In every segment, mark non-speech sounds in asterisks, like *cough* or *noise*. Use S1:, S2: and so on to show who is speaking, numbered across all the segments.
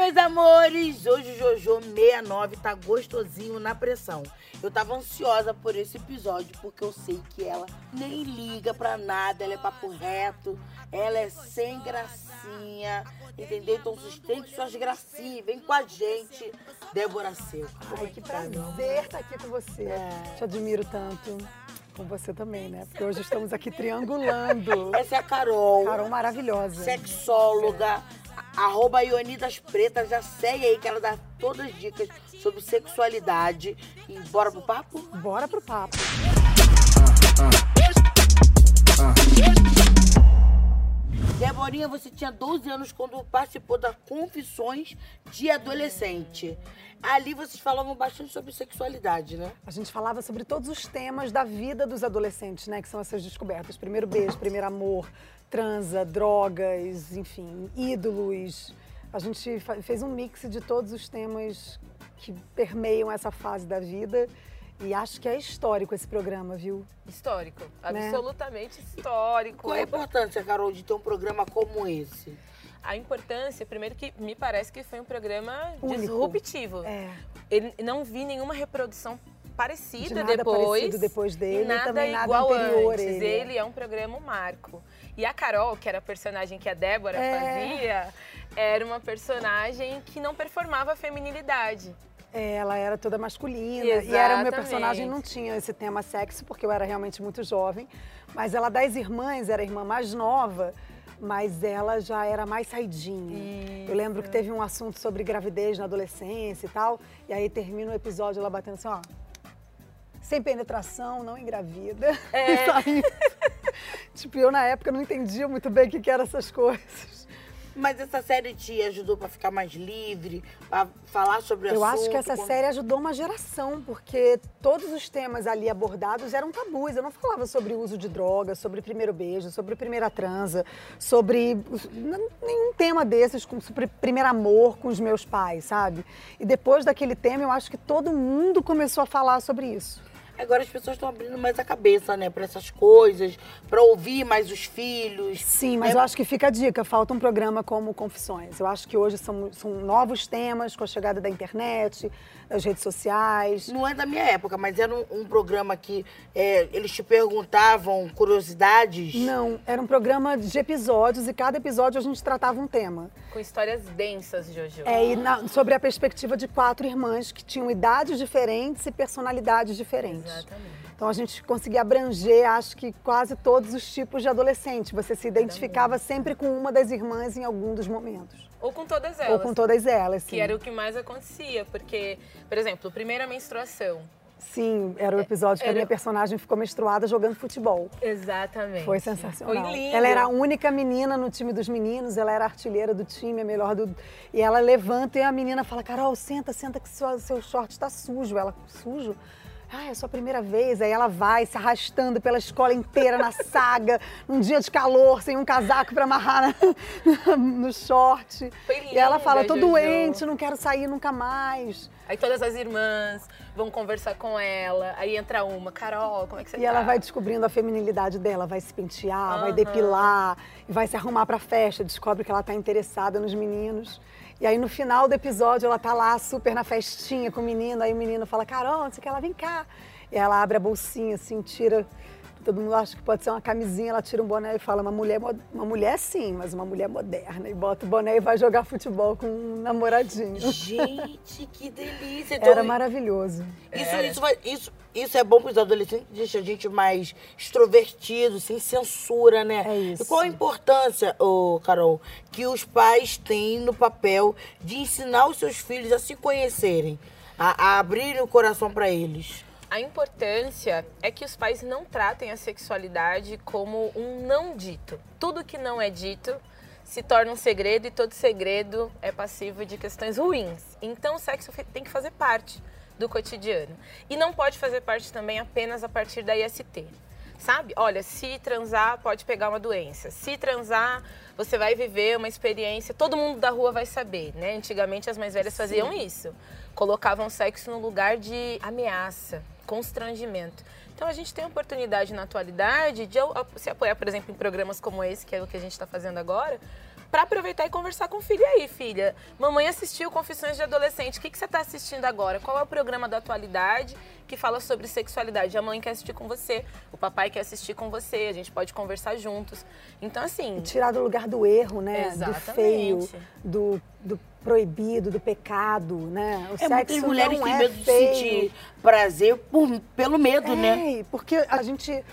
S1: meus amores! Hoje o Jojo 69 tá gostosinho na pressão. Eu tava ansiosa por esse episódio porque eu sei que ela nem liga pra nada, ela é papo reto, ela é sem gracinha, entendeu? Então sustente suas gracinhas, vem com a gente, Débora Seco.
S2: Ai, que prazer estar aqui com você.
S1: É.
S2: Te admiro tanto. Com você também, né? Porque hoje estamos aqui triangulando.
S1: Essa é a Carol,
S2: Carol maravilhosa.
S1: sexóloga, arroba Ionidas Pretas, já segue aí que ela dá todas as dicas sobre sexualidade. E bora pro papo?
S2: Bora pro papo.
S1: Deborinha, você tinha 12 anos quando participou da Confissões de Adolescente. Ali vocês falavam bastante sobre sexualidade, né?
S2: A gente falava sobre todos os temas da vida dos adolescentes, né? Que são essas descobertas. Primeiro beijo, primeiro amor, transa, drogas, enfim, ídolos. A gente fez um mix de todos os temas que permeiam essa fase da vida. E acho que é histórico esse programa, viu?
S3: Histórico,
S2: Né?
S3: absolutamente histórico.
S1: Qual é a importância, Carol, de ter um programa como esse?
S3: A importância, primeiro que me parece que foi um programa
S2: Único.
S3: disruptivo.
S2: É.
S3: Ele não vi nenhuma reprodução parecida
S2: De nada
S3: depois.
S2: parecido depois dele,
S3: e nada
S2: também nada
S3: igual
S2: anterior a
S3: antes.
S2: ele.
S3: Ele é um programa marco. E a Carol, que era a personagem que a Débora
S2: É.
S3: fazia, era uma personagem que não performava a feminilidade.
S2: É, ela era toda masculina. E era o meu
S3: Exatamente.
S2: personagem não tinha esse tema sexo, porque eu era realmente muito jovem. Mas ela das irmãs era a irmã mais nova, mas ela já era mais saidinha. Eu lembro que teve um assunto sobre gravidez na adolescência e tal. E aí termina o episódio ela batendo assim, ó. Sem penetração, não engravida.
S3: É. *laughs*
S2: Tipo, eu na época não entendia muito bem o que, que eram essas coisas.
S1: Mas essa série te ajudou pra ficar mais livre, pra falar sobre o
S2: Eu
S1: assunto?
S2: acho que essa série ajudou uma geração, porque todos os temas ali abordados eram tabus. Eu não falava sobre o uso de drogas, sobre primeiro beijo, sobre primeira transa, sobre nenhum tema desses, sobre primeiro amor com os meus pais, sabe? E depois daquele tema, eu acho que todo mundo começou a falar sobre isso.
S1: Agora as pessoas estão abrindo mais a cabeça, né, pra essas coisas, pra ouvir mais os filhos.
S2: Sim, mas
S1: É-
S2: eu acho que fica a dica, falta um programa como Confissões. Eu acho que hoje são, são novos temas com a chegada da internet, das redes sociais.
S1: Não é da minha época, mas era um, um programa que é, eles te perguntavam curiosidades.
S2: Não, era um programa de episódios e cada episódio a gente tratava um tema.
S3: Com histórias densas, Jojo.
S2: É, e na- sobre a perspectiva de quatro irmãs que tinham idades diferentes e personalidades diferentes.
S3: Exatamente.
S2: Então a gente conseguia abranger, acho que quase todos os tipos de adolescente. Você se identificava sempre com uma das irmãs em algum dos momentos.
S3: Ou com todas elas.
S2: Ou com todas elas, sim.
S3: Que era o que mais acontecia, porque, por exemplo, primeira menstruação.
S2: Sim, era o episódio que a minha personagem ficou menstruada jogando futebol.
S3: Exatamente.
S2: Foi sensacional.
S3: Foi lindo.
S2: Ela era a única menina no time dos meninos, ela era a artilheira do time, a melhor do. E ela levanta e a menina fala: Carol, senta, senta que sua- seu short está sujo. Ela, sujo? Ah, é a sua primeira vez. Aí ela vai se arrastando pela escola inteira na saga, *laughs* num dia de calor, sem um casaco para amarrar na- no short.
S3: Foi
S2: e ela fala:
S3: linda,
S2: tô
S3: Jojo."
S2: doente, não quero sair nunca mais.
S3: Aí todas as irmãs vão conversar com ela. Aí entra uma, Carol, como é que você
S2: E
S3: tá?
S2: ela vai descobrindo a feminilidade dela, vai se pentear, vai
S3: Aham.
S2: depilar, e vai se arrumar pra festa, descobre que ela tá interessada nos meninos. E aí no final do episódio ela tá lá super na festinha com o menino, aí o menino fala, Carol, não sei o que, ela vem cá. E ela abre a bolsinha assim, tira, todo mundo acha que pode ser uma camisinha, ela tira um boné e fala, uma mulher, uma mulher sim, mas uma mulher moderna. E bota o boné e vai jogar futebol com um namoradinho.
S1: Gente, que delícia. Então,
S2: Era maravilhoso.
S1: Isso, isso, vai- isso, isso é bom para os adolescentes, deixa a gente mais extrovertido, sem censura, né?
S2: É isso.
S1: E qual a importância, ô, Carol, que os pais têm no papel de ensinar os seus filhos a se conhecerem, a, a abrirem o coração para eles?
S3: A importância é que os pais não tratem a sexualidade como um não dito. Tudo que não é dito se torna um segredo e todo segredo é passivo de questões ruins. Então o sexo tem que fazer parte do cotidiano. E não pode fazer parte também apenas a partir da IST. Sabe? Olha, se transar, pode pegar uma doença. Se transar, você vai viver uma experiência, todo mundo da rua vai saber, né? Antigamente as mais velhas faziam isso. Colocavam sexo no lugar de ameaça, constrangimento. Então a gente tem oportunidade na atualidade de se apoiar, por exemplo, em programas como esse, que é o que a gente está fazendo agora, para aproveitar e conversar com o filho. E aí, filha? Mamãe assistiu Confissões de Adolescente. O que, que você está assistindo agora? Qual é o programa da atualidade que fala sobre sexualidade? A mãe quer assistir com você, o papai quer assistir com você, a gente pode conversar juntos. Então, assim.
S2: E tirar do lugar do erro, né?
S3: Exatamente.
S2: Do feio, do, do proibido, do pecado, né? O
S1: É
S2: sexo
S1: muitas mulheres
S2: não
S1: têm
S2: é
S1: medo de
S2: feio.
S1: sentir prazer por, pelo medo, né?
S2: É, porque a gente.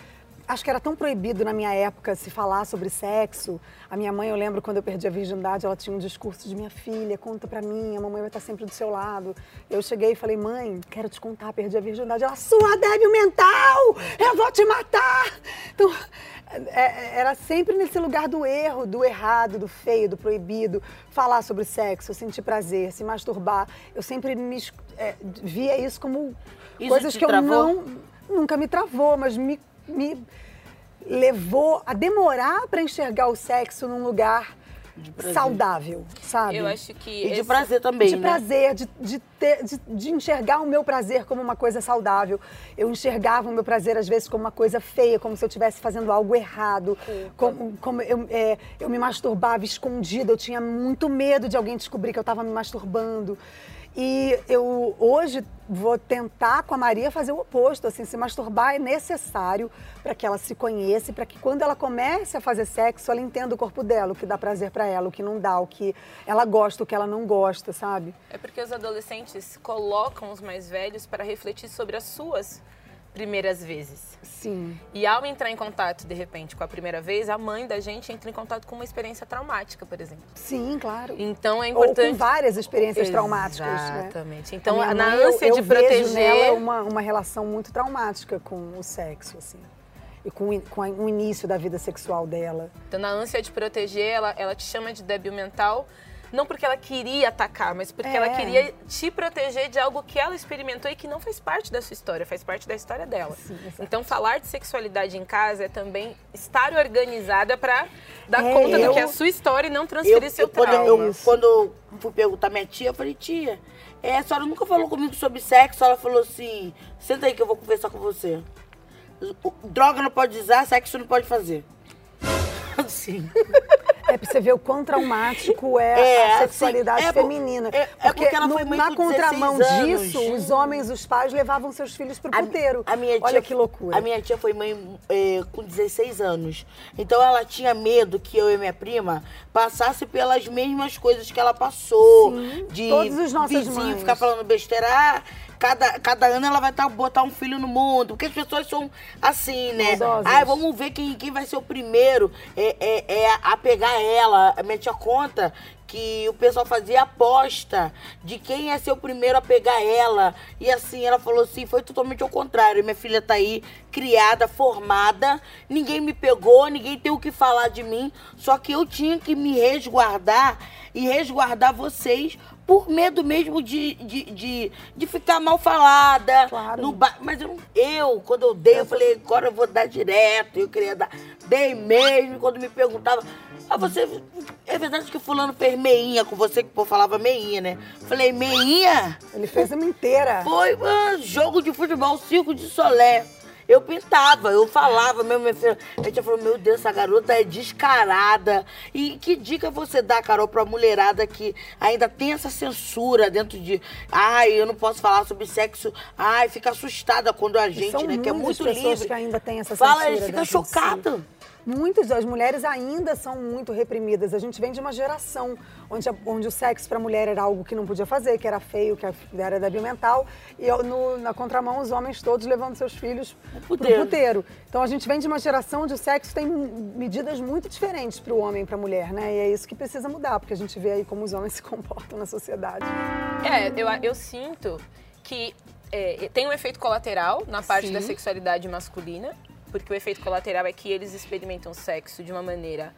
S2: Acho que era tão proibido na minha época se falar sobre sexo. A minha mãe, eu lembro quando eu perdi a virgindade, ela tinha um discurso de minha filha, conta pra mim, a mamãe vai estar sempre do seu lado. Eu cheguei e falei, mãe, quero te contar, perdi a virgindade. Ela, sua débil mental, eu vou te matar. Então, é- era sempre nesse lugar do erro, do errado, do feio, do proibido. Falar sobre sexo, sentir prazer, se masturbar. Eu sempre me, é, via isso como
S1: Isso
S2: coisas que eu
S1: travou?
S2: não nunca me travou, mas me, me levou a demorar para enxergar o sexo num lugar saudável, sabe?
S3: Eu acho que.
S1: E de
S3: esse-
S1: prazer também,
S2: de
S1: né?
S2: prazer, de, de, ter- de- de enxergar o meu prazer como uma coisa saudável. Eu enxergava o meu prazer, às vezes, como uma coisa feia, como se eu estivesse fazendo algo errado. Como, como eu, é, eu me masturbava escondida, eu tinha muito medo de alguém descobrir que eu estava me masturbando. E eu hoje vou tentar com a Maria fazer o oposto, assim, se masturbar é necessário para que ela se conheça, para que quando ela comece a fazer sexo, ela entenda o corpo dela, o que dá prazer para ela, o que não dá, o que ela gosta, o que ela não gosta, sabe?
S3: É porque os adolescentes colocam os mais velhos para refletir sobre as suas primeiras vezes.
S2: Sim.
S3: E ao entrar em contato, de repente, com a primeira vez, a mãe da gente entra em contato com uma experiência traumática, por exemplo.
S2: Sim, claro.
S3: Então é
S2: Ou
S3: importante.
S2: com várias experiências traumáticas, né?
S3: Exatamente.
S2: A
S3: Então,
S2: minha
S3: na
S2: mãe, eu-
S3: ânsia
S2: eu,
S3: de
S2: vejo
S3: proteger.
S2: nela uma, uma relação muito traumática com o sexo, assim. E com, com o início da vida sexual dela.
S3: Então, na ânsia de proteger, ela, ela te chama de débil mental, não porque ela queria atacar, mas porque ela
S2: É.
S3: queria te proteger de algo que ela experimentou e que não faz parte da sua história, faz parte da história dela.
S2: Sim,
S3: então, falar de sexualidade em casa é também estar organizada para dar
S2: É,
S3: conta
S2: eu-
S3: do que é a sua história e não transferir seu
S1: quando,
S3: trauma.
S1: eu, quando eu fui perguntar minha tia, eu falei, tia, é, a senhora nunca falou comigo sobre sexo? Ela falou assim, senta aí que eu vou conversar com você. Droga não pode usar, sexo não pode fazer. *laughs* Assim.
S2: É pra você ver o quão traumático é,
S1: É,
S2: a
S1: assim,
S2: sexualidade
S1: é por-
S2: feminina.
S1: é- é porque ela
S2: no-
S1: foi mãe
S2: na contramão
S1: 16 anos.
S2: disso, os homens, os pais levavam seus filhos pro puteiro.
S1: A minha
S2: Olha
S1: tia-
S2: que loucura.
S1: A minha tia foi mãe é, com 16 anos. Então ela tinha medo que eu e minha prima passasse pelas mesmas coisas que ela passou.
S2: Sim,
S1: de
S2: todas as nossas
S1: vizinho
S2: mães.
S1: ficar falando besteira. Ah, cada, cada ano ela vai tá, botar um filho no mundo. Porque as pessoas são assim, né?
S2: Maldosas.
S1: Ah, vamos ver quem, quem vai ser o primeiro é, é, é a pegar ela. A minha tia conta que o pessoal fazia aposta de quem ia ser o primeiro a pegar ela. E assim, ela falou assim, foi totalmente ao contrário. Minha filha tá aí, criada, formada, ninguém me pegou, ninguém tem o que falar de mim, só que eu tinha que me resguardar e resguardar vocês por medo mesmo de, de, de, de ficar mal falada.
S2: Claro.
S1: No ba... Mas eu, eu, quando eu dei, eu falei, agora eu vou dar direto. Eu queria dar. Dei mesmo. Quando me perguntava, ah, você. É verdade que fulano fez meinha com você, que o povo falava meinha, né? Falei, meinha?
S2: Ele fez uma inteira.
S1: Foi ah, jogo de futebol, circo de solé. Eu pintava, eu falava mesmo, minha filha. A gente falou, meu Deus, essa garota é descarada. E que dica você dá, Carol, pra mulherada que ainda tem essa censura dentro de. Ai, eu não posso falar sobre sexo. Ai, fica assustada quando a gente, né, que é muito livre.
S2: que ainda têm essa
S1: Fala,
S2: censura
S1: ele fica chocado.
S2: Muitas das mulheres ainda são muito reprimidas. A gente vem de uma geração onde, a- onde o sexo para a mulher era algo que não podia fazer, que era feio, que era débil mental. E no- na contramão, os homens todos levando seus filhos para o
S1: puteiro.
S2: puteiro. Então a gente vem de uma geração onde o sexo tem medidas muito diferentes para o homem e para a mulher, né? E é isso que precisa mudar, porque a gente vê aí como os homens *laughs* se comportam na sociedade.
S3: É, eu, eu sinto que é, tem um efeito colateral na parte
S2: Sim.
S3: da sexualidade masculina, porque o efeito colateral é que eles experimentam sexo de uma maneira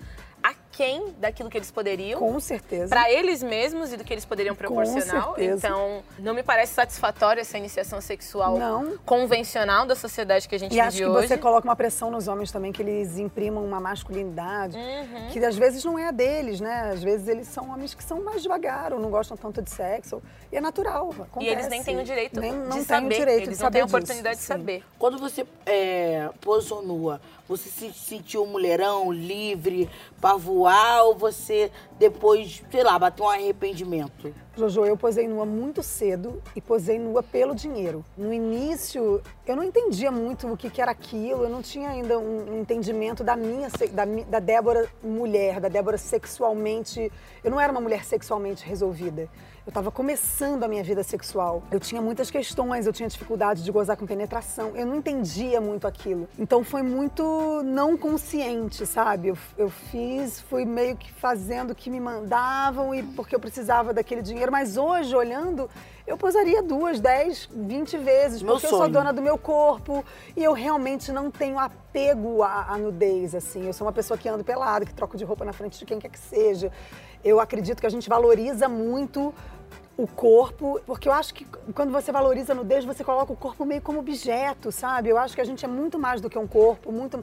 S3: aquém daquilo que eles poderiam.
S2: Com certeza.
S3: Para eles mesmos e do que eles poderiam
S2: Com
S3: proporcionar.
S2: certeza.
S3: Então, não me parece satisfatória essa iniciação sexual
S2: Não.
S3: convencional da sociedade que a gente
S2: E
S3: vive
S2: acho que
S3: hoje.
S2: você coloca uma pressão nos homens também, que eles imprimam uma masculinidade,
S3: Uhum.
S2: que às vezes não é a deles, né? Às vezes eles são homens que são mais devagar, ou não gostam tanto de sexo. E é natural, acontece.
S3: E eles nem têm o direito
S2: nem, não
S3: de
S2: têm
S3: saber.
S2: o direito
S3: eles
S2: de
S3: não
S2: saber
S3: têm a
S2: disso,
S3: oportunidade de
S2: sim.
S3: saber.
S1: Quando você é, posou nua, você se sentiu mulherão livre pra voar? ou você depois, sei lá, bateu um arrependimento?
S2: Jojo, eu posei nua muito cedo e posei nua pelo dinheiro. No início, eu não entendia muito o que, que era aquilo, eu não tinha ainda um entendimento da minha, da, da Débora mulher, da Débora sexualmente. Eu não era uma mulher sexualmente resolvida. Eu estava começando a minha vida sexual. Eu tinha muitas questões, eu tinha dificuldade de gozar com penetração. Eu não entendia muito aquilo. Então foi muito não consciente, sabe? Eu, eu fiz, fui meio que fazendo o que me mandavam e porque eu precisava daquele dinheiro. Mas hoje, olhando, eu posaria duas, dez, vinte vezes,
S1: Meu
S2: porque
S1: sonho.
S2: eu sou dona do meu corpo e eu realmente não tenho apego à, à nudez, assim. Eu sou uma pessoa que ando pelada, que troco de roupa na frente de quem quer que seja. Eu acredito que a gente valoriza muito o corpo, porque eu acho que quando você valoriza a nudez, você coloca o corpo meio como objeto, sabe? Eu acho que a gente é muito mais do que um corpo, muito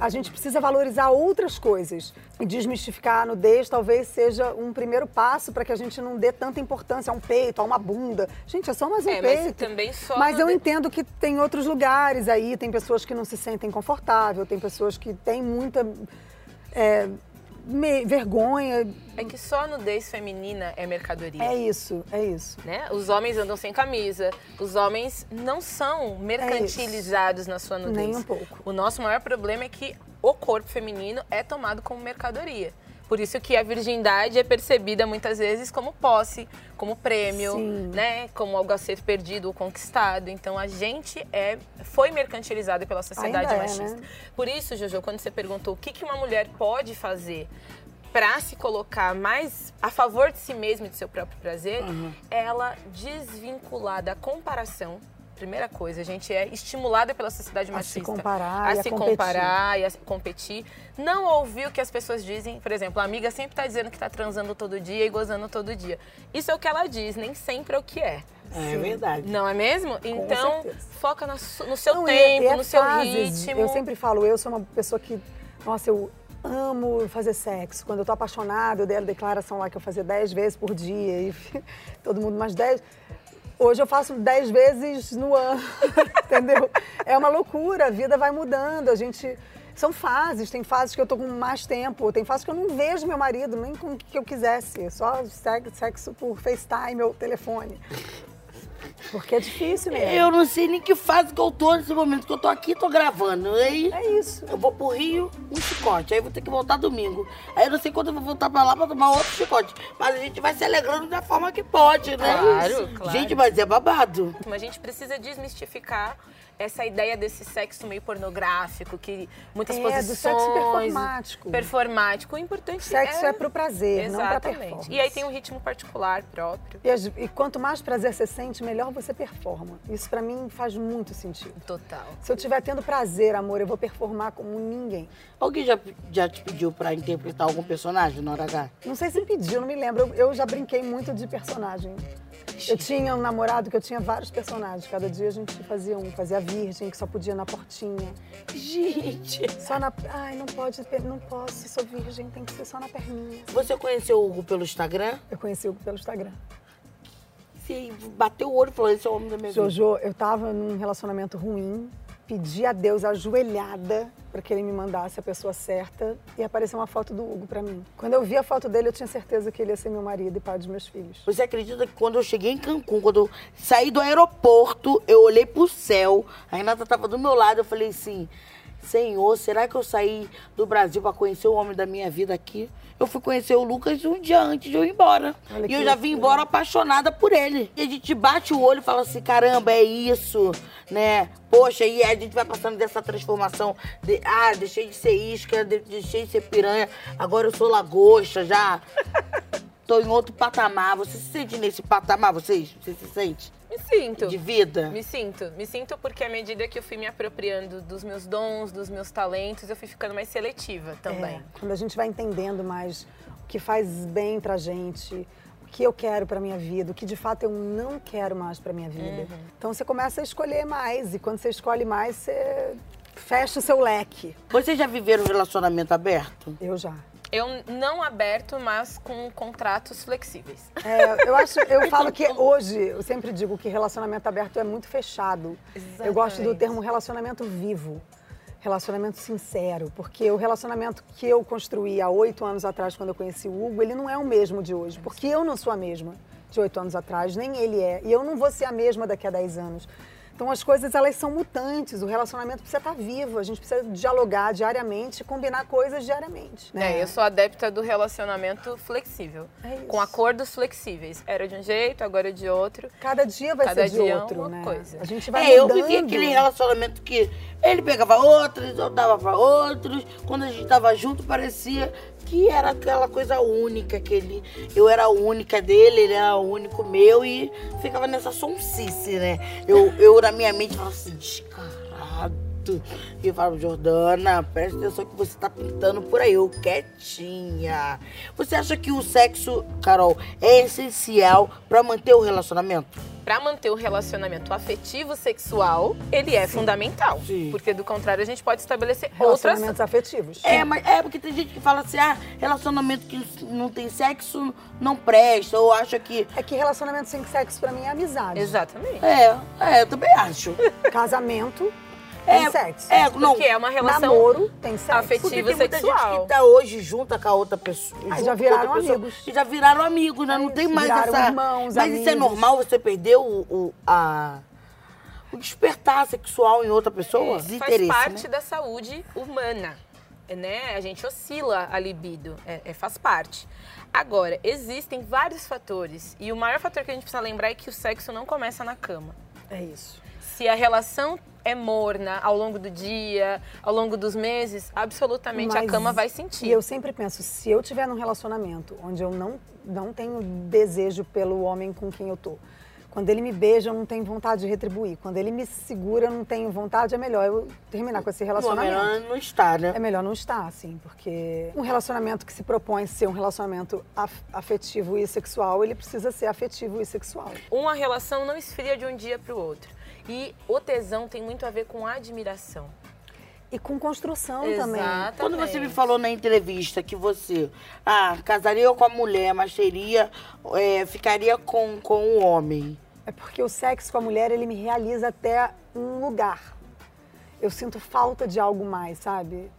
S2: a gente precisa valorizar outras coisas. E desmistificar a nudez talvez seja um primeiro passo para que a gente não dê tanta importância a um peito, a uma bunda. Gente, é só mais um
S3: É, mas
S2: peito.
S3: também só
S2: Mas eu entendo que tem outros lugares aí, tem pessoas que não se sentem confortável, tem pessoas que têm muita é, me- vergonha.
S3: É que só a nudez feminina é mercadoria.
S2: É isso, é isso.
S3: Né? Os homens andam sem camisa, os homens não são mercantilizados na sua nudez.
S2: Nem um pouco.
S3: O nosso maior problema é que o corpo feminino é tomado como mercadoria. Por isso que a virgindade é percebida muitas vezes como posse, como prêmio,
S2: Sim.
S3: né? Como algo a ser perdido ou conquistado. Então a gente é, foi mercantilizado pela sociedade
S2: Ainda é,
S3: machista.
S2: né?
S3: Por isso, Jojo, quando você perguntou o que, que uma mulher pode fazer para se colocar mais a favor de si mesma e do seu próprio prazer, ela desvincular da comparação. Primeira coisa, a gente é estimulada pela sociedade
S2: A se
S3: machista
S2: comparar
S3: a
S2: e a
S3: se
S2: competir.
S3: comparar e a se competir. Não ouvir o que as pessoas dizem. Por exemplo, a amiga sempre está dizendo que está transando todo dia e gozando todo dia. Isso é o que ela diz, nem sempre é o que é.
S1: É verdade.
S3: Não é mesmo? Então,
S2: certeza.
S3: foca su- no seu
S2: Não, e-
S3: tempo,
S2: e é
S3: no seu
S2: fases.
S3: ritmo.
S2: Eu sempre falo, eu sou uma pessoa que, nossa, eu amo fazer sexo. Quando eu tô apaixonada, eu dei a declaração lá que eu fazia 10 vezes por dia e *laughs* todo mundo mais 10. Hoje eu faço 10 vezes no ano, *laughs* entendeu? É uma loucura, a vida vai mudando, a gente... São fases, tem fases que eu tô com mais tempo, tem fases que eu não vejo meu marido, nem com o que eu quisesse, só sexo por FaceTime ou telefone. Porque é difícil mesmo.
S1: Eu não sei nem que fase que eu tô nesse momento, que eu tô aqui tô gravando. Aí
S2: É isso.
S1: eu vou pro Rio, um chicote. Aí eu vou ter que voltar domingo. Aí eu não sei quando eu vou voltar pra lá pra tomar outro chicote. Mas a gente vai se alegrando da forma que pode, né?
S3: Claro, claro.
S1: Gente, mas é babado.
S3: A gente precisa desmistificar essa ideia desse sexo meio pornográfico, que muitas
S2: É, do
S3: posições...
S2: sexo performático.
S3: Performático. O importante
S2: Sexo
S3: é...
S2: é pro prazer, não pra
S3: Exatamente.
S2: performance.
S3: E aí tem um ritmo particular próprio.
S2: E, as- e quanto mais prazer você sente, melhor você performa. Isso pra mim faz muito sentido.
S3: Total.
S2: Se eu estiver tendo prazer, amor, eu vou performar como ninguém.
S1: Alguém já, já te pediu pra interpretar algum personagem na hora H?
S2: Não sei se pediu, não me lembro. Eu, eu já brinquei muito de personagem. Eu tinha um namorado que eu tinha vários personagens. Cada dia a gente fazia um. Fazia a virgem, que só podia na portinha.
S1: Gente.
S2: Só na... Ai, não pode, não posso, sou virgem, tem que ser só na perninha.
S1: Você conheceu o Hugo pelo Instagram?
S2: Eu conheci o pelo Instagram.
S1: Você bateu o olho e falou, esse é o homem da minha vida.
S2: Jojo, eu tava num relacionamento ruim, pedi a Deus ajoelhada para que ele me mandasse a pessoa certa e apareceu uma foto do Hugo para mim. Quando eu vi a foto dele, eu tinha certeza que ele ia ser meu marido e pai dos meus filhos.
S1: Você acredita que quando eu cheguei em Cancún, quando eu saí do aeroporto, eu olhei pro céu, a Renata tava do meu lado, eu falei assim, Senhor, será que eu saí do Brasil pra conhecer o homem da minha vida aqui? Eu fui conhecer o Lucas um dia antes de eu ir embora.
S2: Olha
S1: e eu já vim
S2: loucura.
S1: embora apaixonada por ele. E a gente bate o olho e fala assim, caramba, é isso, né? Poxa, e a gente vai passando dessa transformação. De, ah, deixei de ser isca, de- deixei de ser piranha, agora eu sou lagosta, já *laughs* tô em outro patamar. Você se sente nesse patamar, vocês? Você se sente?
S3: Me sinto.
S1: De vida?
S3: Me sinto. Me sinto porque à medida que eu fui me apropriando dos meus dons, dos meus talentos, eu fui ficando mais seletiva também.
S2: É, quando a gente vai entendendo mais o que faz bem pra gente, o que eu quero pra minha vida, o que de fato eu não quero mais pra minha vida. Então você começa a escolher mais e quando você escolhe mais, você fecha o seu leque.
S1: Vocês já viveram um relacionamento aberto?
S2: Eu já.
S3: Eu não aberto, mas com contratos flexíveis.
S2: É, eu acho, eu *laughs* falo que hoje, eu sempre digo que relacionamento aberto é muito fechado. Eu gosto do
S3: Exatamente.
S2: termo relacionamento vivo. Relacionamento sincero, porque o relacionamento que eu construí há oito anos atrás, quando eu conheci o Hugo, ele não é o mesmo de hoje, porque eu não sou a mesma de oito anos atrás, nem ele é. E eu não vou ser a mesma daqui a dez anos. Então as coisas elas são mutantes, o relacionamento precisa estar vivo, a gente precisa dialogar diariamente, combinar coisas diariamente. Né?
S3: É, eu sou adepta do relacionamento flexível,
S2: É isso.
S3: com acordos flexíveis. Era de um jeito, agora é de outro.
S2: Cada dia vai
S3: Cada
S2: ser de
S3: dia é
S2: outro,
S3: uma
S2: né?
S3: coisa.
S2: A gente vai
S1: É, eu
S2: mudando.
S1: vivi aquele relacionamento que ele pegava outros, eu dava pra outros. Quando a gente tava junto, parecia que era aquela coisa única, que ele, eu era a única dele, ele era o único meu e ficava nessa sonsice, né? Eu, eu na minha mente falava assim, descarado. E eu falava, Jordana, presta atenção que você tá pintando por aí, eu quietinha. Você acha que o sexo, Carol, é essencial pra manter o relacionamento?
S3: Pra manter o relacionamento afetivo sexual, ele é fundamental.
S1: Sim.
S3: Porque do contrário, a gente pode estabelecer outras.
S2: Relacionamentos afetivos.
S1: É, mas é porque tem gente que fala assim, ah, relacionamento que não tem sexo não presta, ou acha que.
S2: É que relacionamento sem sexo pra mim é amizade.
S3: Exatamente.
S1: É, é, eu também acho. *laughs*
S2: Casamento tem sexo.
S1: É, não.
S3: Porque é uma relação
S2: Namoro tem sexo.
S3: afetiva.
S1: Tem muita
S3: sexual.
S1: gente que tá hoje junta com a outra pessoa.
S2: Ah,
S1: junto
S2: já viraram
S1: pessoa,
S2: amigos.
S1: E já viraram amigos, né?
S2: É
S1: não tem mais
S2: viraram
S1: essa.
S2: irmãos,
S1: mas isso é
S2: amigos.
S1: normal você perder o, o, a, o despertar sexual em outra pessoa?
S3: É, faz
S1: Desinteresse,
S3: parte
S1: né?
S3: da saúde humana, né? A gente oscila a libido, é, é- faz parte. Agora, existem vários fatores e o maior fator que a gente precisa lembrar é que o sexo não começa na cama.
S2: É isso.
S3: Se a relação é morna ao longo do dia, ao longo dos meses, absolutamente a
S2: Mas-
S3: cama vai
S2: E
S3: sentir.
S2: eu sempre penso, se eu tiver num relacionamento onde eu não, não tenho desejo pelo homem com quem eu tô, quando ele me beija, eu não tenho vontade de retribuir. Quando ele me segura, eu não tenho vontade, é melhor eu terminar com esse
S1: Não, é
S2: relacionamento.
S1: melhor não estar, né?
S2: É melhor não estar, assim, porque um relacionamento que se propõe ser um relacionamento af- afetivo e sexual, ele precisa ser afetivo e sexual.
S3: Uma relação não esfria de um dia para o outro. E o tesão tem muito a ver com admiração.
S2: E com construção também.
S3: Exatamente.
S1: Quando você me falou na entrevista que você ah, casaria com a mulher, mas teria, é, ficaria com, com o homem.
S2: É porque o sexo com a mulher, ele me realiza até um lugar. Eu sinto falta de algo mais, sabe?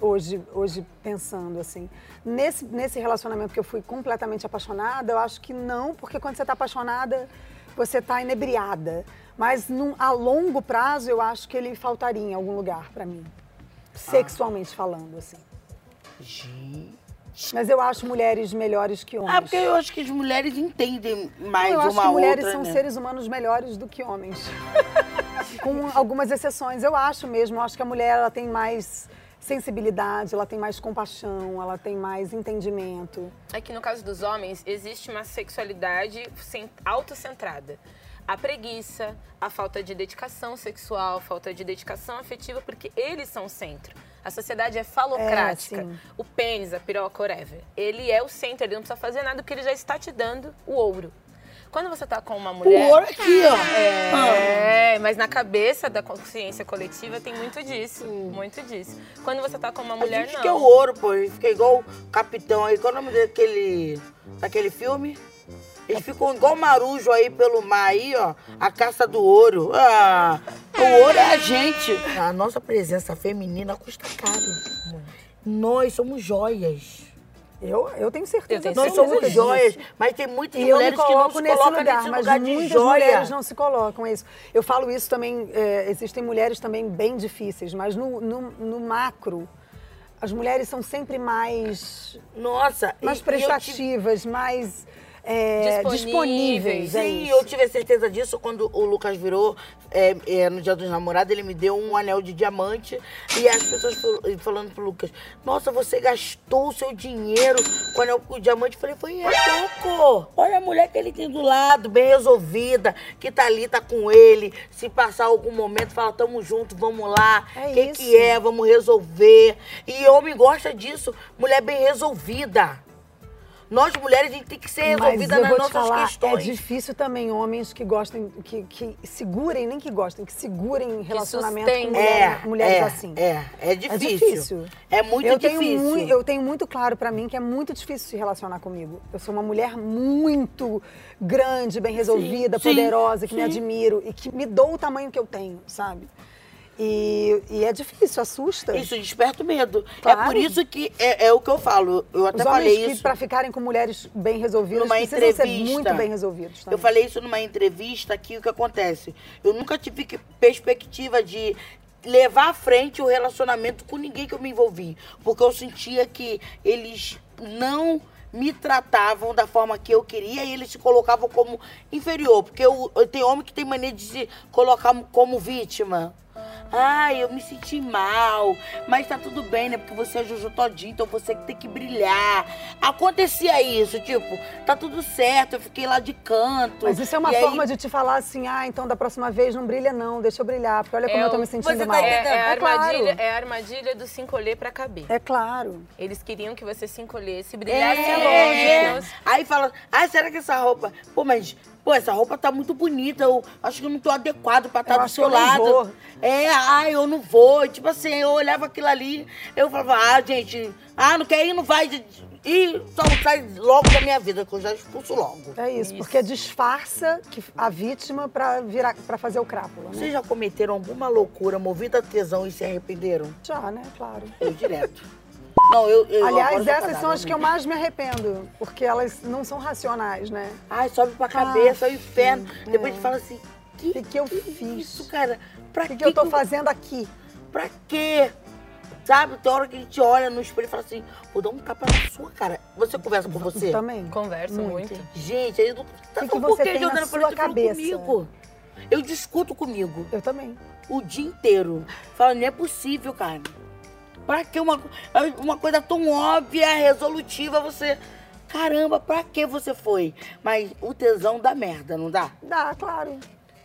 S2: Hoje, hoje pensando assim. Nesse, nesse relacionamento que eu fui completamente apaixonada, eu acho que não, porque quando você está apaixonada, você está inebriada. Mas num, a longo prazo, eu acho que ele faltaria em algum lugar para mim. Sexualmente falando, assim.
S1: Gente.
S2: Mas eu acho mulheres melhores que homens.
S1: Ah, porque eu acho que as mulheres entendem mais
S2: eu acho
S1: uma
S2: que mulheres
S1: outra,
S2: são
S1: né?
S2: seres humanos melhores do que homens. *laughs* Com algumas exceções, eu acho mesmo. Eu acho que a mulher ela tem mais sensibilidade, ela tem mais compaixão, ela tem mais entendimento.
S3: É que no caso dos homens, existe uma sexualidade cen- autocentrada. A preguiça, a falta de dedicação sexual, a falta de dedicação afetiva, porque eles são o centro. A sociedade é falocrática.
S2: É,
S3: o pênis, a piroca, whatever. Ele é o centro, ele não precisa fazer nada porque ele já está te dando o ouro. Quando você tá com uma
S1: O
S3: mulher.
S1: ouro aqui, ó. Ah.
S3: É, mas na cabeça da consciência coletiva tem muito disso. Muito disso. Quando você tá com uma
S1: A
S3: mulher,
S1: gente
S3: não.
S1: que é o ouro, pô. Fica igual o capitão aí. Qual é o nome daquele, daquele filme? Eles ficam igual marujo aí pelo mar aí, ó. A caça do ouro. Ah, o ouro é a gente. A nossa presença feminina custa caro. Nós somos joias.
S2: Eu, eu tenho certeza.
S3: Eu tenho
S1: Nós
S3: certeza
S1: somos
S3: disso.
S1: joias. Mas tem muitas
S2: E
S1: mulheres que não se
S2: nesse
S1: colocam
S2: lugar,
S1: nesse
S2: mas
S1: lugar de
S2: muitas
S1: joia.
S2: mulheres não se colocam isso. Eu falo isso também, é, existem mulheres também bem difíceis, mas no, no, no macro, as mulheres são sempre mais,
S1: Nossa.
S2: mais prestativas, mais é,
S3: Disponíveis.
S2: disponíveis. é
S1: Sim,
S2: isso.
S1: eu tive a certeza disso quando o Lucas virou é, é, no dia dos namorados, ele me deu um anel de diamante e as pessoas fal- falando pro Lucas, nossa, você gastou o seu dinheiro com o anel com diamante. Eu falei, foi é pouco. Olha a mulher que ele tem do lado, bem resolvida, que tá ali, tá com ele. Se passar algum momento, fala, tamo junto, vamos lá.
S2: É
S1: O que,
S2: isso.
S1: que é? Vamos resolver. E homem gosta disso, mulher bem resolvida. Nós, mulheres, a gente tem que ser resolvida nas nossas
S2: falar,
S1: questões.
S2: é difícil também homens que gostem, que, que segurem, nem que gostem, que segurem relacionamento com
S3: sustentem.
S2: mulher-
S1: É,
S2: mulheres
S1: é,
S2: assim.
S1: É, é difícil.
S2: É difícil.
S1: É muito
S2: eu
S1: difícil.
S2: Tenho mui- eu tenho muito claro pra mim que é muito difícil se relacionar comigo. Eu sou uma mulher muito grande, bem resolvida,
S1: sim,
S2: poderosa, que me
S1: sim.
S2: admiro e que me dou o tamanho que eu tenho, sabe? E, e é difícil, assusta.
S1: Isso desperta o medo.
S2: Claro.
S1: É por isso que é, é o que eu falo. Eu até
S2: Os
S1: falei
S2: que,
S1: isso.
S2: para ficarem com mulheres bem resolvidas,
S1: Numa
S2: precisam ser
S1: entrevista.
S2: muito bem resolvidos.
S1: Eu
S2: também.
S1: falei isso numa entrevista aqui, o que acontece? Eu nunca tive que- perspectiva de levar à frente o relacionamento com ninguém que eu me envolvi. Porque eu sentia que eles não me tratavam da forma que eu queria e eles se colocavam como inferior. Porque eu, eu tenho homem que tem mania de se colocar como vítima. Ai, eu me senti mal, mas tá tudo bem, né? Porque você é Juju todinho, então você que tem que brilhar. Acontecia isso, tipo, tá tudo certo, eu fiquei lá de canto.
S2: Mas isso é uma
S1: E aí-
S2: forma de te falar assim, ah, então da próxima vez não brilha não, deixa eu brilhar, porque olha como
S3: É
S2: eu tô
S3: o-
S2: me sentindo
S1: Você tá
S2: mal.
S3: É, é a
S2: É claro.
S3: armadilha, é a armadilha do se encolher pra caber.
S2: É claro.
S3: Eles queriam que você se encolhesse,
S1: É,
S3: brilhasse
S1: é.
S3: longe.
S1: Aí fala, ai, será que essa roupa. Pô, mas, pô, essa roupa tá muito bonita. Eu acho que eu não tô adequado pra estar
S2: Eu
S1: do seu lado.
S2: vou.
S1: É, ai, eu não vou. Tipo assim, eu olhava aquilo ali, eu falava, ah, gente, ah, não quer ir, não vai. E só sai logo da minha vida, que eu já expulso logo.
S2: É isso,
S3: Isso.
S2: porque disfarça a vítima pra virar para fazer o crápula, né?
S1: Vocês já cometeram alguma loucura movida a tesão e se arrependeram?
S2: Já, né? Claro.
S1: Eu direto. Não, eu. eu
S2: Aliás,
S1: eu
S2: essas
S1: casada,
S2: são as que eu mais me arrependo, porque elas não são racionais, né?
S1: Ai, sobe pra cabeça, é o inferno.
S2: é.
S1: Depois a gente fala assim, que,
S2: O que, que eu
S1: que
S2: fiz?
S1: isso, cara? Pra
S2: O que, que eu tô
S1: que-
S2: fazendo aqui?
S1: Pra quê? Sabe? Tem hora que a gente olha no espelho e fala assim, vou dar um tapa na sua cara. Você conversa com você?
S2: Também.
S3: Conversa muito.
S2: Muito.
S1: Gente, aí eu tá
S2: que que
S1: por
S2: você
S1: que
S2: tem na
S1: pra
S2: sua cabeça?
S1: comigo? Eu discuto comigo
S2: Eu também.
S1: o dia inteiro. Falo, não é possível, cara. Pra que uma, uma coisa tão óbvia, resolutiva, você... Caramba, pra que você foi? Mas o tesão dá merda, não dá?
S2: Dá, claro.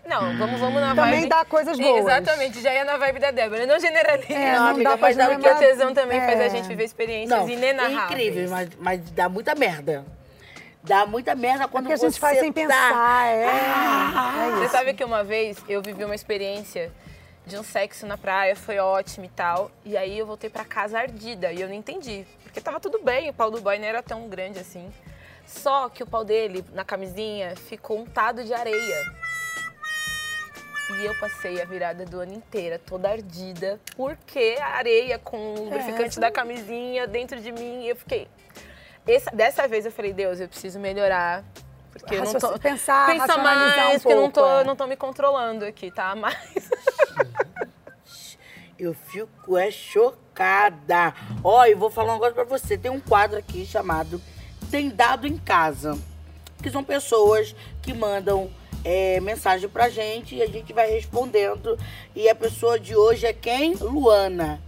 S3: Não, vamos, vamos na
S2: Também
S3: vibe.
S2: dá coisas boas.
S3: Exatamente, já ia na vibe da Débora. Não generaliza.
S2: É,
S1: Não,
S2: não,
S1: amiga,
S2: dá pra
S1: mas dá-
S3: Porque o tesão também faz a
S2: É.
S3: gente viver experiências
S1: Não,
S3: inenarráveis.
S1: é incrível, mas, mas dá muita merda. Dá muita merda quando
S2: porque a gente
S1: você
S2: faz sem
S1: tá-
S2: pensar, é.
S1: Ah,
S2: É
S3: Você sabe que uma vez eu vivi uma experiência de um sexo na praia, foi ótimo e tal. E aí eu voltei pra casa ardida e eu não entendi. Porque tava tudo bem, o pau do boy não era tão grande assim. Só que o pau dele, na camisinha, ficou untado de areia. E eu passei a virada do ano inteira toda ardida, porque a areia com o lubrificante
S2: isso-
S3: da camisinha dentro de mim, e eu fiquei. Essa- dessa vez eu falei, Deus, eu preciso melhorar. Porque eu não tô.
S2: Pensar,
S3: Pensa mais,
S2: um
S3: porque eu não tô,
S2: pouco, é.
S3: não tô me controlando aqui, tá? Mas. *laughs*
S1: Eu fico é chocada. Ó, eu vou falar um negócio pra você. Tem um quadro aqui chamado Tem Dado em Casa. Que são pessoas que mandam é, mensagem pra gente e a gente vai respondendo. E a pessoa de hoje é quem? Luana.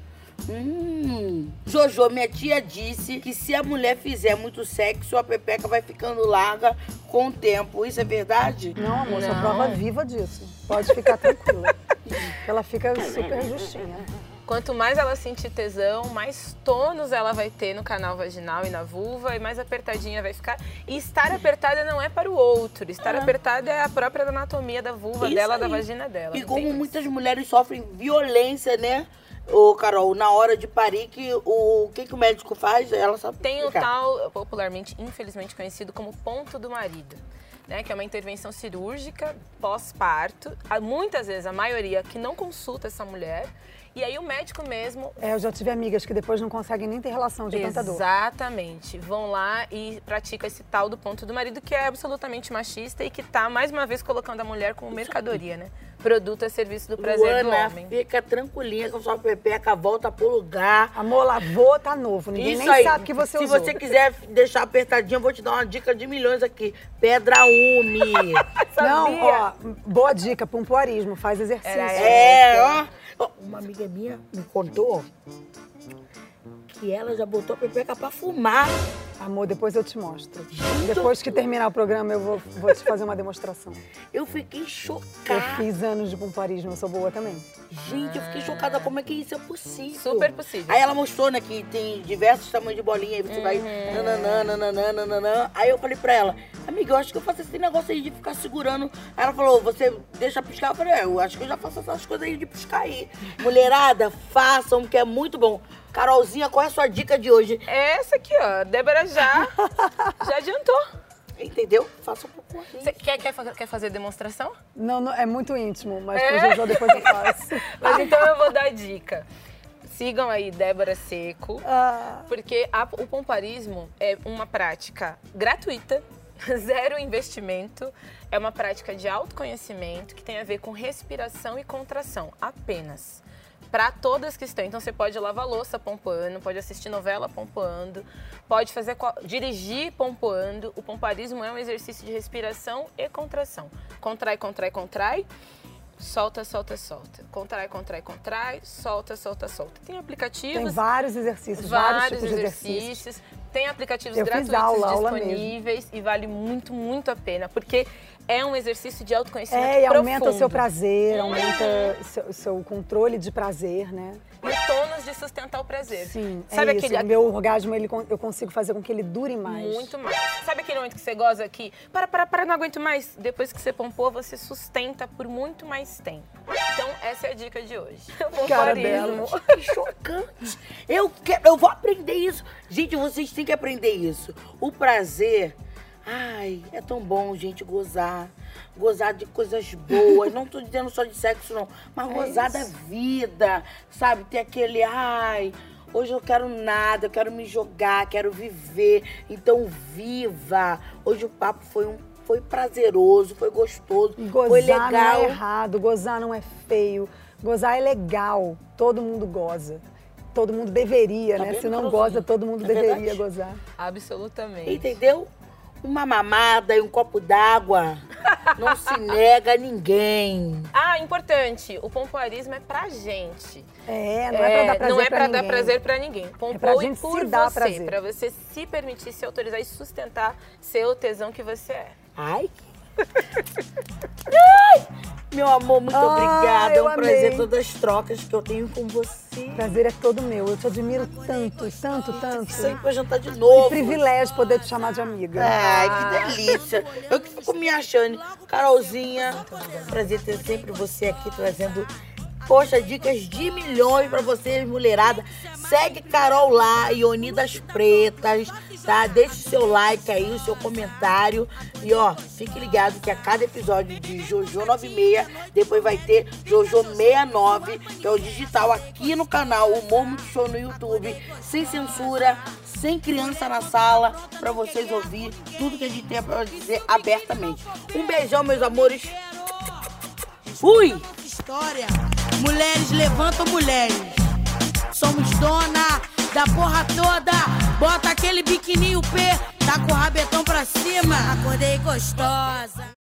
S1: Hum. Jojo, minha tia disse que se a mulher fizer muito sexo, a pepeca vai ficando larga com o tempo. Isso é verdade?
S2: Não, amor, sou
S3: Não.
S2: prova viva disso. Pode ficar tranquila. *laughs* Ela fica super justinha.
S3: Quanto mais ela sentir tesão, mais tônus ela vai ter no canal vaginal e na vulva, e mais apertadinha vai ficar. E estar apertada não é para o outro. Estar apertada é a própria anatomia da vulva
S1: Isso
S3: dela,
S1: aí.
S3: da vagina dela.
S1: E como muitas mulheres sofrem violência, né? Ô, Carol, na hora de parir, que o, o que, que o médico faz? Ela sabe
S3: Tem o
S1: explicar.
S3: tal, popularmente, infelizmente conhecido como ponto do marido. Né, que é uma intervenção cirúrgica pós-parto. Há Muitas vezes, a maioria que não consulta essa mulher. E aí o médico mesmo
S2: É, eu já tive amigas que depois não conseguem nem ter relação de tanta dor.
S3: Exatamente. Vão lá e praticam esse tal do ponto do marido que é absolutamente machista e que tá, mais uma vez, colocando a mulher como mercadoria, né? Produto a serviço do prazer
S1: Luana,
S3: do homem.
S1: fica tranquilinha com sua pepeca, volta pro lugar.
S2: Amor, lavou, tá novo. Ninguém
S1: Isso
S2: nem
S1: aí.
S2: sabe que você
S1: Se
S2: usou.
S1: você quiser deixar apertadinha, eu vou te dar uma dica de milhões aqui. Pedra ume. *laughs*
S2: Não, ó, boa dica, pompoarismo, faz exercício.
S3: Era
S1: é, ó. Ó, Uma amiga minha me contou que ela já botou a pepeca pra fumar.
S2: Amor, depois eu te mostro. Depois que terminar o programa, eu vou, vou te fazer uma demonstração. *laughs*
S1: Eu fiquei
S2: Eu
S1: chocada.
S2: fiz anos de pompoarismo, eu sou boa também.
S1: Gente, eu fiquei chocada como é que isso é possível.
S3: Super possível.
S1: Aí ela mostrou, né, que tem diversos tamanhos de bolinha, aí você vai
S3: Uhum.
S1: nananã, nananã, nananã. Aí eu falei pra ela, amiga, eu acho que eu faço esse negócio aí de ficar segurando. Aí ela falou, você deixa piscar? Eu falei, é, eu acho que eu já faço essas coisas aí de piscar aí. *laughs* Mulherada, façam, que é muito bom. Carolzinha, qual é a sua dica de hoje?
S3: Essa aqui, ó. Débora já, já adiantou.
S1: Entendeu? Faça um pouco.
S3: Você quer, quer, quer fazer demonstração?
S2: Não, não, é muito íntimo, mas
S3: É?
S2: pro Jojo depois eu faço. *laughs*
S3: Mas então eu vou dar a dica. Sigam aí Débora Seco,
S2: Ah,
S3: porque a- o pomparismo é uma prática gratuita, *laughs* zero investimento, é uma prática de autoconhecimento que tem a ver com respiração e contração, apenas. Para todas que estão. Então você pode lavar louça pompoando, pode assistir novela pompoando, pode fazer dirigir pompoando. O pomparismo é um exercício de respiração e contração. Contrai, contrai, contrai. Solta, solta, solta. Contrai, contrai, contrai. Solta, solta, solta. Tem aplicativos
S2: tem vários exercícios, vários,
S3: vários
S2: tipos de
S3: exercícios.
S2: exercícios.
S3: Tem aplicativos
S2: Eu
S3: gratuitos
S2: aula, aula
S3: disponíveis e vale muito, muito a pena, porque é um exercício de autoconhecimento
S2: É, e aumenta o
S3: profundo.
S2: seu prazer, aumenta o seu, seu controle de prazer, né?
S3: E o tônus de sustentar o prazer.
S2: Sim,
S3: Sabe
S2: é
S3: aquele
S2: O meu orgasmo, ele, eu consigo fazer com que ele dure mais.
S3: Muito mais. Sabe aquele momento que você goza aqui? Para, para, para, não aguento mais. Depois que você pompou, você sustenta por muito mais tempo. Então, essa é a dica de hoje. *laughs* O
S2: Cara
S3: pomparismo.
S2: dela.
S1: Que chocante. Eu, quero, eu vou aprender isso. Gente, vocês têm que aprender isso. O prazer. Ai, é tão bom, gente, gozar. Gozar de coisas boas. *laughs* Não tô dizendo só de sexo, não. Mas
S2: É
S1: gozar
S2: isso.
S1: da vida. Sabe? Ter aquele. Ai. Hoje eu quero nada, eu quero me jogar, quero viver. Então, viva! Hoje o papo foi um. Foi prazeroso, foi gostoso,
S2: E
S1: foi
S2: gozar
S1: legal.
S2: não é errado, gozar não é feio. Gozar é legal. Todo mundo goza. Todo mundo deveria,
S1: Tá
S2: né? Se não goza, todo mundo
S1: É
S2: deveria
S1: verdade?
S2: gozar.
S3: Absolutamente.
S1: Entendeu? Uma mamada e um copo d'água não se *laughs* nega a ninguém.
S3: Ah, importante. O pompoarismo é pra gente.
S2: É, não é, pra dar prazer
S3: não é
S2: pra
S3: pra dar
S2: ninguém.
S3: prazer pra ninguém.
S2: pra
S3: Pompou e
S2: gente
S3: por você,
S2: prazer.
S3: pra você se permitir, se autorizar e sustentar ser o tesão que você é.
S1: Ai. Ai, meu amor, muito
S2: Ah,
S1: obrigada. É um prazer
S2: amei.
S1: todas as trocas que eu tenho com você.
S2: Prazer é todo meu. Eu te admiro tanto, tanto, tanto.
S1: Sempre pra jantar de
S2: Que
S1: novo.
S2: privilégio poder te chamar de amiga.
S1: Ai, que delícia. Eu que fico me achando. Carolzinha, prazer ter sempre você aqui trazendo, poxa, dicas de milhões pra vocês, mulherada. Segue Carol lá, Ioni das Pretas, tá? Deixe seu like aí, o seu comentário. E ó, fique ligado que a cada episódio de Jojo 96, depois vai ter Jojo 69, que é o digital aqui no canal Humor Muito Show no YouTube, sem censura, sem criança na sala, pra vocês ouvir tudo que a gente tem pra dizer abertamente. Um beijão, meus amores. Fui! História. Mulheres levantam mulheres. Somos dona da porra toda. Bota aquele biquininho P, tá com o rabetão pra cima. Acordei gostosa.